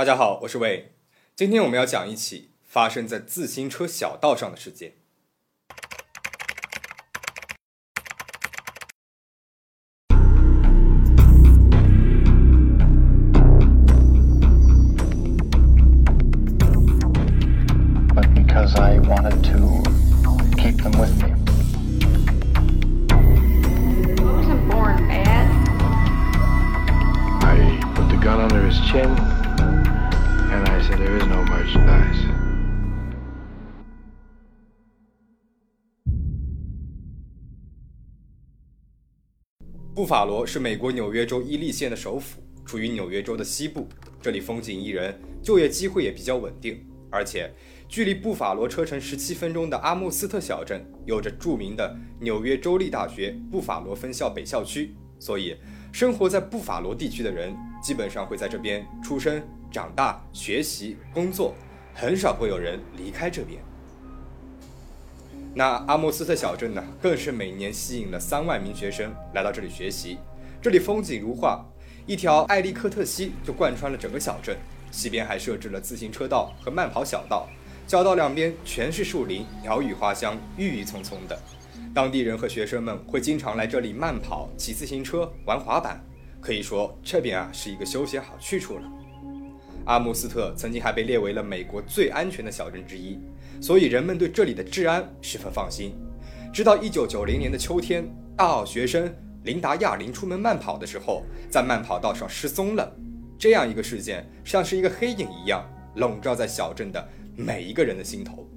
大家好，我是魏。今天我们要讲一起发生在自行车小道上的事件。布法罗是美国纽约州伊利县的首府，处于纽约州的西部。这里风景宜人，就业机会也比较稳定，而且距离布法罗车程十七分钟的阿姆斯特小镇有着著名的纽约州立大学布法罗分校北校区，所以生活在布法罗地区的人基本上会在这边出生、长大、学习、工作，很少会有人离开这边。那阿姆斯特小镇呢，更是每年吸引了三万名学生来到这里学习。这里风景如画，一条艾利克特溪就贯穿了整个小镇，西边还设置了自行车道和慢跑小道，小道两边全是树林，鸟语花香，郁郁葱葱的。当地人和学生们会经常来这里慢跑、骑自行车、玩滑板，可以说这边啊是一个休闲好去处了。阿姆斯特曾经还被列为了美国最安全的小镇之一，所以人们对这里的治安十分放心。直到1990年的秋天，大奥学生琳达·亚林出门慢跑的时候，在慢跑道上失踪了。这样一个事件，像是一个黑影一样，笼罩在小镇的每一个人的心头。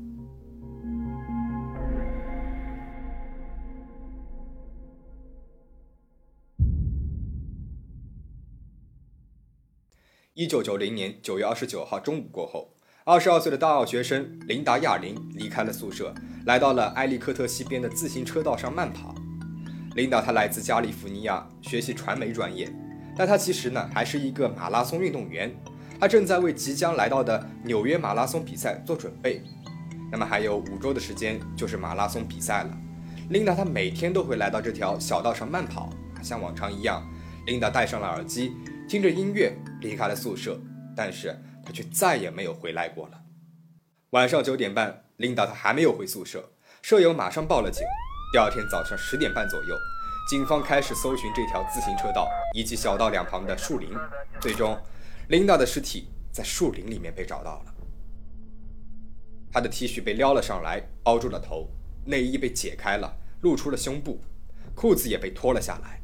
一九九零年九月二十九号中午过后，二十二岁的大二学生琳达·亚林离开了宿舍，来到了埃利克特西边的自行车道上慢跑。琳达她来自加利福尼亚，学习传媒专业，但她其实呢还是一个马拉松运动员，她正在为即将来到的纽约马拉松比赛做准备。那么还有五周的时间就是马拉松比赛了。琳达她每天都会来到这条小道上慢跑，像往常一样，琳达戴上了耳机。听着音乐离开了宿舍，但是他却再也没有回来过了。晚上九点半，琳达她还没有回宿舍，舍友马上报了警。第二天早上十点半左右，警方开始搜寻这条自行车道以及小道两旁的树林，最终，琳达的尸体在树林里面被找到了。她的 T 恤被撩了上来，包住了头；内衣被解开了，露出了胸部；裤子也被脱了下来。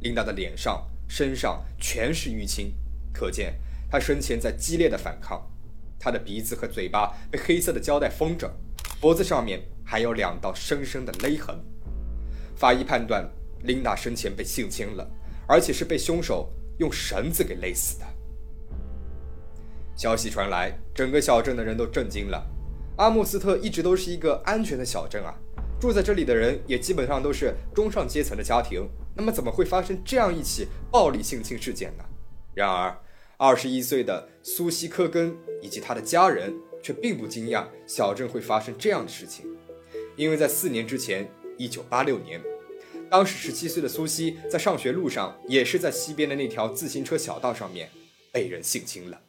琳达的脸上。身上全是淤青，可见他生前在激烈的反抗。他的鼻子和嘴巴被黑色的胶带封着，脖子上面还有两道深深的勒痕。法医判断，琳达生前被性侵了，而且是被凶手用绳子给勒死的。消息传来，整个小镇的人都震惊了。阿姆斯特一直都是一个安全的小镇啊，住在这里的人也基本上都是中上阶层的家庭。那么怎么会发生这样一起暴力性侵事件呢？然而，二十一岁的苏西科根以及他的家人却并不惊讶小镇会发生这样的事情，因为在四年之前，一九八六年，当时十七岁的苏西在上学路上，也是在西边的那条自行车小道上面被人性侵了。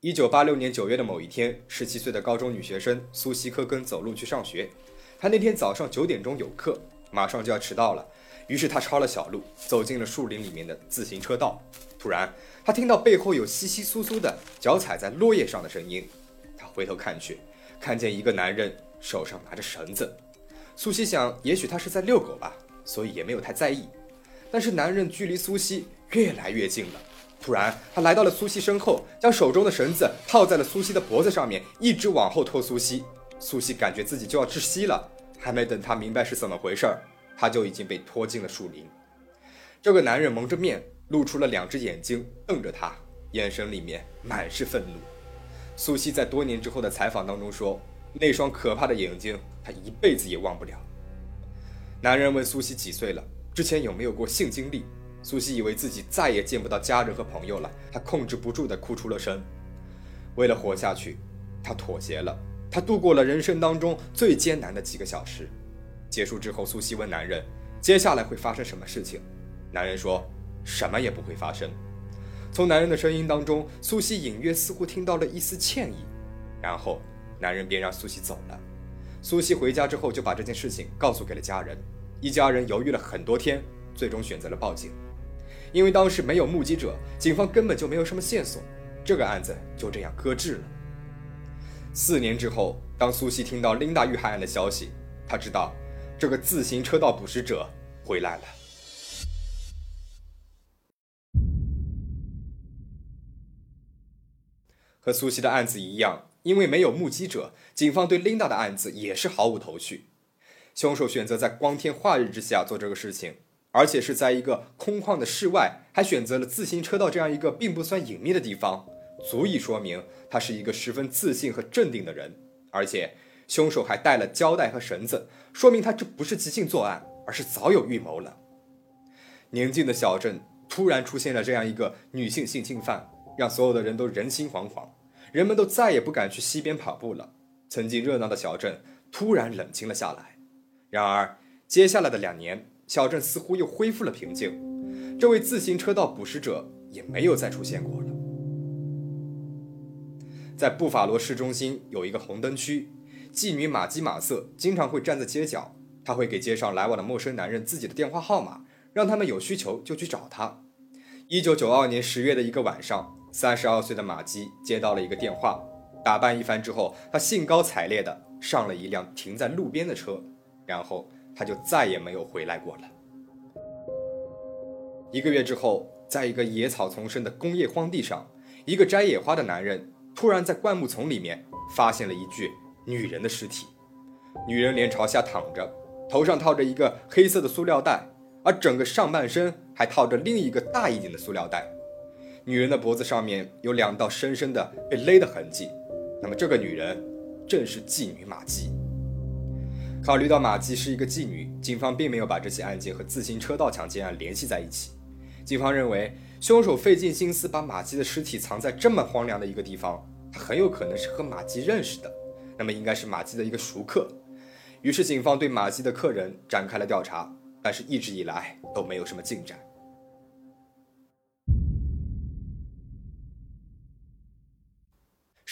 一九八六年九月的某一天，十七岁的高中女学生苏西科根走路去上学，她那天早上九点钟有课。马上就要迟到了，于是他抄了小路，走进了树林里面的自行车道。突然，他听到背后有窸窸窣窣的脚踩在落叶上的声音。他回头看去，看见一个男人手上拿着绳子。苏西想，也许他是在遛狗吧，所以也没有太在意。但是男人距离苏西越来越近了。突然，他来到了苏西身后，将手中的绳子套在了苏西的脖子上面，一直往后拖苏西。苏西感觉自己就要窒息了。还没等他明白是怎么回事儿，他就已经被拖进了树林。这个男人蒙着面，露出了两只眼睛，瞪着他，眼神里面满是愤怒。苏西在多年之后的采访当中说：“那双可怕的眼睛，他一辈子也忘不了。”男人问苏西几岁了，之前有没有过性经历？苏西以为自己再也见不到家人和朋友了，他控制不住地哭出了声。为了活下去，他妥协了。他度过了人生当中最艰难的几个小时。结束之后，苏西问男人：“接下来会发生什么事情？”男人说：“什么也不会发生。”从男人的声音当中，苏西隐约似乎听到了一丝歉意，然后男人便让苏西走了。苏西回家之后就把这件事情告诉给了家人，一家人犹豫了很多天，最终选择了报警。因为当时没有目击者，警方根本就没有什么线索，这个案子就这样搁置了。四年之后，当苏西听到琳达遇害案的消息，他知道这个自行车道捕食者回来了。和苏西的案子一样，因为没有目击者，警方对琳达的案子也是毫无头绪。凶手选择在光天化日之下做这个事情，而且是在一个空旷的室外，还选择了自行车道这样一个并不算隐秘的地方，足以说明他是一个十分自信和镇定的人。而且，凶手还带了胶带和绳子，说明他这不是即兴作案，而是早有预谋了。宁静的小镇突然出现了这样一个女性性侵犯。让所有的人都人心惶惶，人们都再也不敢去溪边跑步了。曾经热闹的小镇突然冷清了下来。然而，接下来的两年，小镇似乎又恢复了平静。这位自行车道捕食者也没有再出现过了。在布法罗市中心有一个红灯区，妓女玛姬马瑟经常会站在街角，她会给街上来往的陌生男人自己的电话号码，让他们有需求就去找她。一九九二年十月的一个晚上。三十二岁的马基接到了一个电话，打扮一番之后，他兴高采烈地上了一辆停在路边的车，然后他就再也没有回来过了。一个月之后，在一个野草丛生的工业荒地上，一个摘野花的男人突然在灌木丛里面发现了一具女人的尸体。女人脸朝下躺着，头上套着一个黑色的塑料袋，而整个上半身还套着另一个大一点的塑料袋。女人的脖子上面有两道深深的被勒的痕迹，那么这个女人正是妓女玛姬。考虑到玛姬是一个妓女，警方并没有把这起案件和自行车道抢劫案联系在一起。警方认为，凶手费尽心思把玛姬的尸体藏在这么荒凉的一个地方，他很有可能是和玛姬认识的，那么应该是玛姬的一个熟客。于是，警方对玛姬的客人展开了调查，但是一直以来都没有什么进展。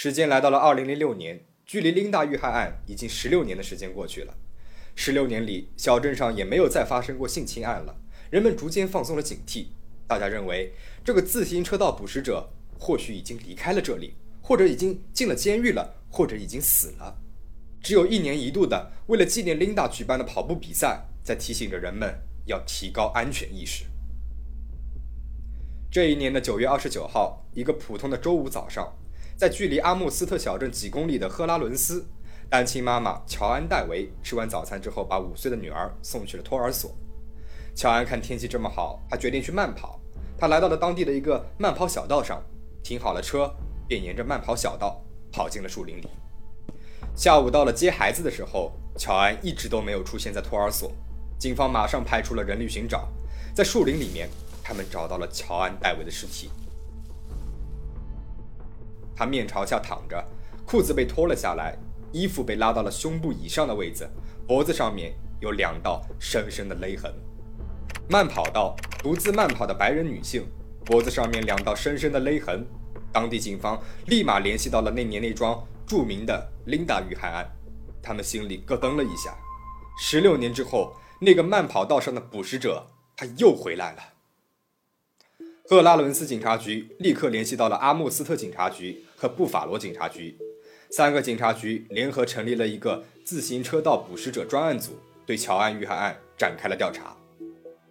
时间来到了二零零六年，距离琳达遇害案已经十六年的时间过去了。十六年里，小镇上也没有再发生过性侵案了，人们逐渐放松了警惕。大家认为，这个自行车道捕食者或许已经离开了这里，或者已经进了监狱了，或者已经死了。只有一年一度的为了纪念琳达举办的跑步比赛，在提醒着人们要提高安全意识。这一年的九月二十九号，一个普通的周五早上。在距离阿姆斯特小镇几公里的赫拉伦斯，单亲妈妈乔安·戴维吃完早餐之后，把五岁的女儿送去了托儿所。乔安看天气这么好，他决定去慢跑。他来到了当地的一个慢跑小道上，停好了车，便沿着慢跑小道跑进了树林里。下午到了接孩子的时候，乔安一直都没有出现在托儿所。警方马上派出了人力寻找，在树林里面，他们找到了乔安·戴维的尸体。他面朝下躺着，裤子被脱了下来，衣服被拉到了胸部以上的位置，脖子上面有两道深深的勒痕。慢跑道独自慢跑的白人女性，脖子上面两道深深的勒痕。当地警方立马联系到了那年那桩著名的琳达遇害案，他们心里咯噔了一下。十六年之后，那个慢跑道上的捕食者他又回来了。赫拉伦斯警察局立刻联系到了阿莫斯特警察局和布法罗警察局，三个警察局联合成立了一个自行车道捕食者专案组，对乔安遇害案展开了调查。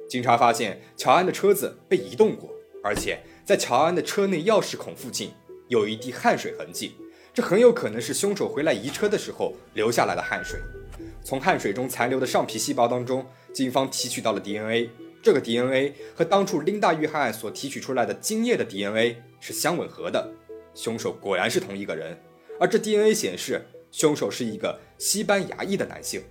警察发现乔安的车子被移动过，而且在乔安的车内钥匙孔附近有一滴汗水痕迹，这很有可能是凶手回来移车的时候留下来的汗水。从汗水中残留的上皮细胞当中，警方提取到了 DNA。这个 DNA 和当初琳达遇害案所提取出来的精液的 DNA 是相吻合的，凶手果然是同一个人。而这 DNA 显示，凶手是一个西班牙裔的男性。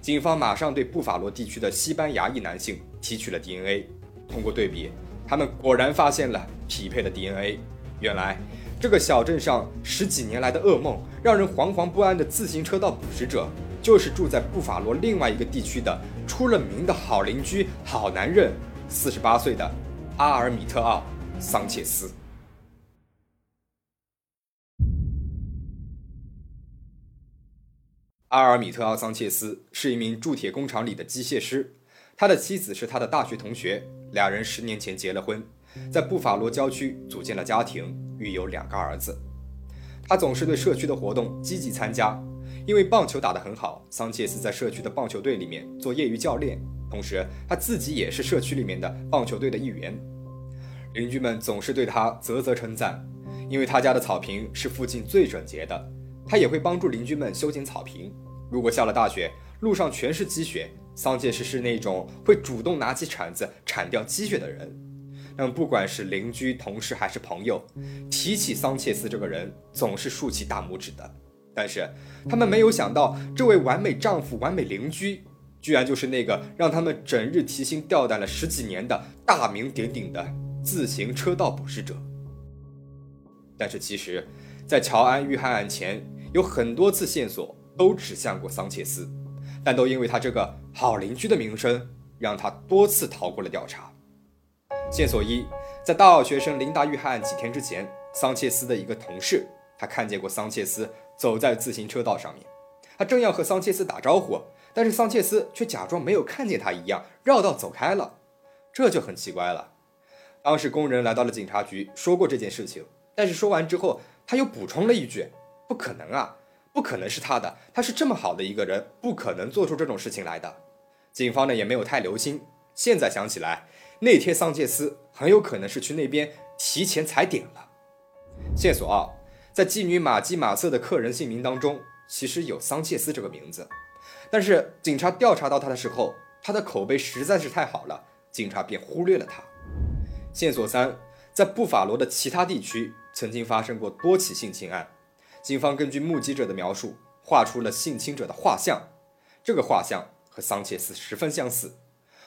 警方马上对布法罗地区的西班牙裔男性提取了 DNA，通过对比，他们果然发现了匹配的 DNA。原来，这个小镇上十几年来的噩梦，让人惶惶不安的自行车道捕食者。就是住在布法罗另外一个地区的出了名的好邻居、好男人，四十八岁的阿尔米特奥·桑切斯。阿尔米特奥·桑切斯是一名铸铁工厂里的机械师，他的妻子是他的大学同学，两人十年前结了婚，在布法罗郊区组建了家庭，育有两个儿子。他总是对社区的活动积极参加，因为棒球打得很好，桑切斯在社区的棒球队里面做业余教练，同时他自己也是社区里面的棒球队的一员。邻居们总是对他啧啧称赞，因为他家的草坪是附近最整洁的。他也会帮助邻居们修剪草坪。如果下了大雪，路上全是积雪，桑切斯是那种会主动拿起铲子铲掉积雪的人。那么，不管是邻居、同事还是朋友，提起桑切斯这个人，总是竖起大拇指的。但是，他们没有想到，这位完美丈夫、完美邻居，居然就是那个让他们整日提心吊胆了十几年的大名鼎鼎的自行车道捕食者。但是，其实，在乔安遇害案前，有很多次线索都指向过桑切斯，但都因为他这个好邻居的名声，让他多次逃过了调查。线索一，在大二学生琳达遇害案几天之前，桑切斯的一个同事，他看见过桑切斯走在自行车道上面，他正要和桑切斯打招呼，但是桑切斯却假装没有看见他一样绕道走开了，这就很奇怪了。当时工人来到了警察局，说过这件事情，但是说完之后，他又补充了一句。不可能啊，不可能是他的，他是这么好的一个人，不可能做出这种事情来的。警方呢也没有太留心。现在想起来，那天桑切斯很有可能是去那边提前踩点了。线索二，在妓女马基马瑟的客人姓名当中，其实有桑切斯这个名字，但是警察调查到他的时候，他的口碑实在是太好了，警察便忽略了他。线索三，在布法罗的其他地区曾经发生过多起性侵案。警方根据目击者的描述，画出了性侵者的画像。这个画像和桑切斯十分相似。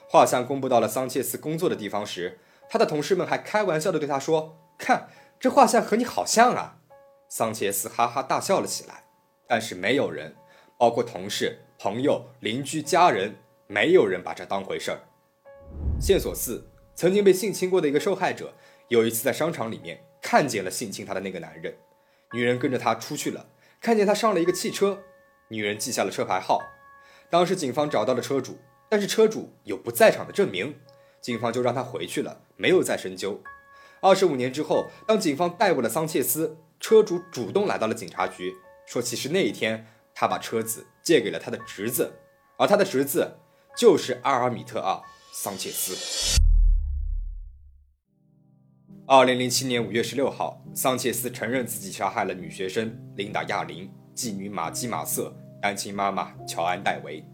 画像公布到了桑切斯工作的地方时，他的同事们还开玩笑地对他说：“看，这画像和你好像啊！”桑切斯哈哈大笑了起来。但是没有人，包括同事、朋友、邻居、家人，没有人把这当回事儿。线索四：曾经被性侵过的一个受害者，有一次在商场里面看见了性侵他的那个男人。女人跟着他出去了，看见他上了一个汽车，女人记下了车牌号。当时警方找到了车主，但是车主有不在场的证明，警方就让他回去了，没有再深究。二十五年之后，当警方逮捕了桑切斯，车主主动来到了警察局，说其实那一天他把车子借给了他的侄子，而他的侄子就是阿尔米特奥桑切斯。二零零七年五月十六号，桑切斯承认自己杀害了女学生琳达·亚琳、妓女玛基·马瑟、单亲妈妈乔安·戴维，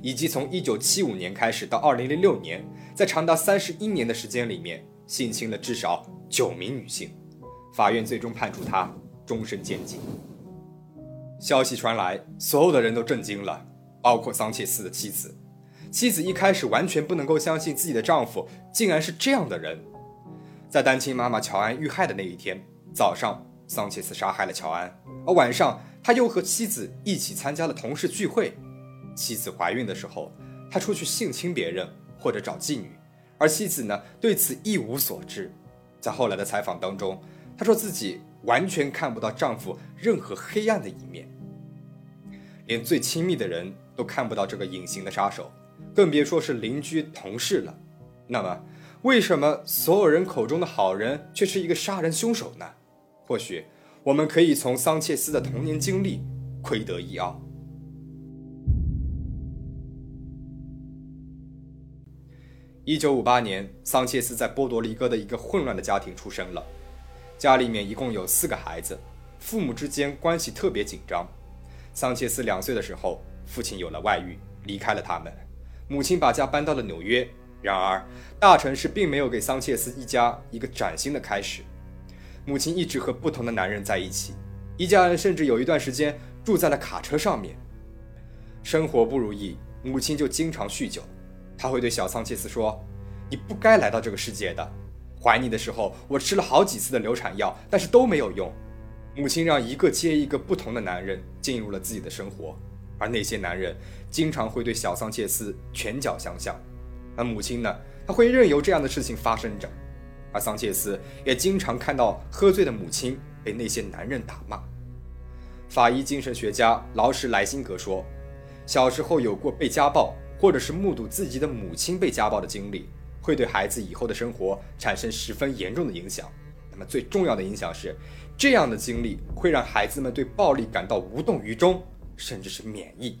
以及从一九七五年开始到二零零六年，在长达三十一年的时间里面性侵了至少九名女性。法院最终判处他终身监禁。消息传来，所有的人都震惊了，包括桑切斯的妻子。妻子一开始完全不能够相信自己的丈夫竟然是这样的人。在单亲妈妈乔安遇害的那一天早上，桑切斯杀害了乔安，而晚上他又和妻子一起参加了同事聚会。妻子怀孕的时候，他出去性侵别人或者找妓女，而妻子呢对此一无所知。在后来的采访当中，她说自己完全看不到丈夫任何黑暗的一面，连最亲密的人都看不到这个隐形的杀手，更别说是邻居同事了。那么。为什么所有人口中的好人却是一个杀人凶手呢？或许我们可以从桑切斯的童年经历窥得一二。一九五八年，桑切斯在波多黎各的一个混乱的家庭出生了，家里面一共有四个孩子，父母之间关系特别紧张。桑切斯两岁的时候，父亲有了外遇，离开了他们，母亲把家搬到了纽约。然而，大城市并没有给桑切斯一家一个崭新的开始。母亲一直和不同的男人在一起，一家人甚至有一段时间住在了卡车上面。生活不如意，母亲就经常酗酒。她会对小桑切斯说：“你不该来到这个世界的。怀你的时候，我吃了好几次的流产药，但是都没有用。”母亲让一个接一个不同的男人进入了自己的生活，而那些男人经常会对小桑切斯拳脚相向。而母亲呢？她会任由这样的事情发生着。而桑切斯也经常看到喝醉的母亲被那些男人打骂。法医精神学家劳什莱辛格说：“小时候有过被家暴，或者是目睹自己的母亲被家暴的经历，会对孩子以后的生活产生十分严重的影响。那么最重要的影响是，这样的经历会让孩子们对暴力感到无动于衷，甚至是免疫。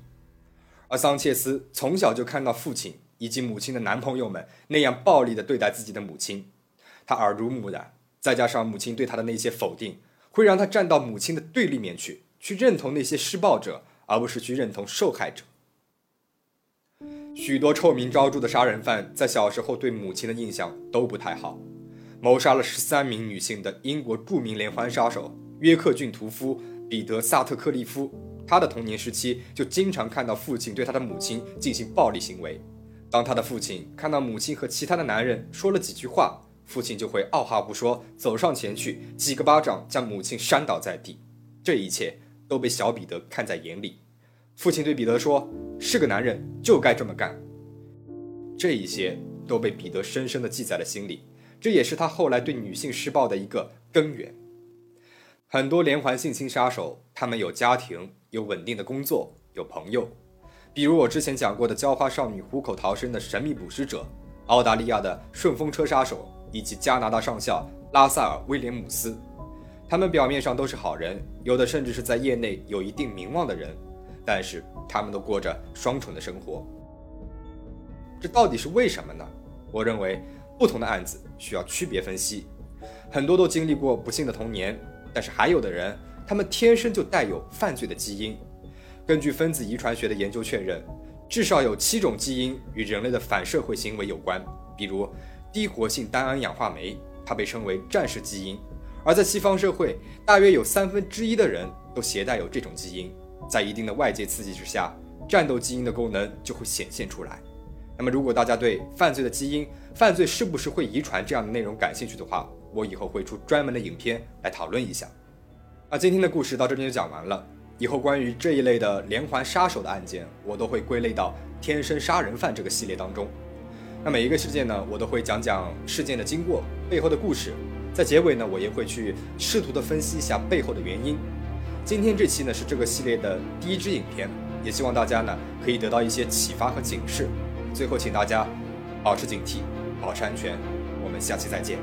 而桑切斯从小就看到父亲以及母亲的男朋友们那样暴力地对待自己的母亲，他耳濡目染，再加上母亲对他的那些否定，会让他站到母亲的对立面去。”去认同那些施暴者，而不是去认同受害者。许多臭名昭著的杀人犯在小时候对母亲的印象都不太好。谋杀了十三名女性的英国著名连环杀手约克郡屠夫彼得·萨特克利夫，他的童年时期就经常看到父亲对他的母亲进行暴力行为。当他的父亲看到母亲和其他的男人说了几句话，父亲就会二话不说走上前去，几个巴掌将母亲扇倒在地。这一切。都被小彼得看在眼里。父亲对彼得说：“是个男人就该这么干。”这一些都被彼得深深地记在了心里，这也是他后来对女性施暴的一个根源。很多连环性侵杀手，他们有家庭，有稳定的工作，有朋友，比如我之前讲过的浇花少女虎口逃生的神秘捕食者，澳大利亚的顺风车杀手，以及加拿大上校拉塞尔·威廉姆斯。他们表面上都是好人，有的甚至是在业内有一定名望的人，但是他们都过着双重的生活。这到底是为什么呢？我认为不同的案子需要区别分析。很多都经历过不幸的童年，但是还有的人，他们天生就带有犯罪的基因。根据分子遗传学的研究确认，至少有七种基因与人类的反社会行为有关，比如低活性单胺氧化酶，它被称为战士基因。而在西方社会，大约有三分之一的人都携带有这种基因，在一定的外界刺激之下，战斗基因的功能就会显现出来。那么，如果大家对犯罪的基因、犯罪是不是会遗传这样的内容感兴趣的话，我以后会出专门的影片来讨论一下。那今天的故事到这边就讲完了，以后关于这一类的连环杀手的案件，我都会归类到“天生杀人犯”这个系列当中。那每一个事件呢，我都会讲讲事件的经过、背后的故事。在结尾呢，我也会去试图的分析一下背后的原因。今天这期呢是这个系列的第一支影片，也希望大家呢可以得到一些启发和警示。最后，请大家保持警惕，保持安全。我们下期再见。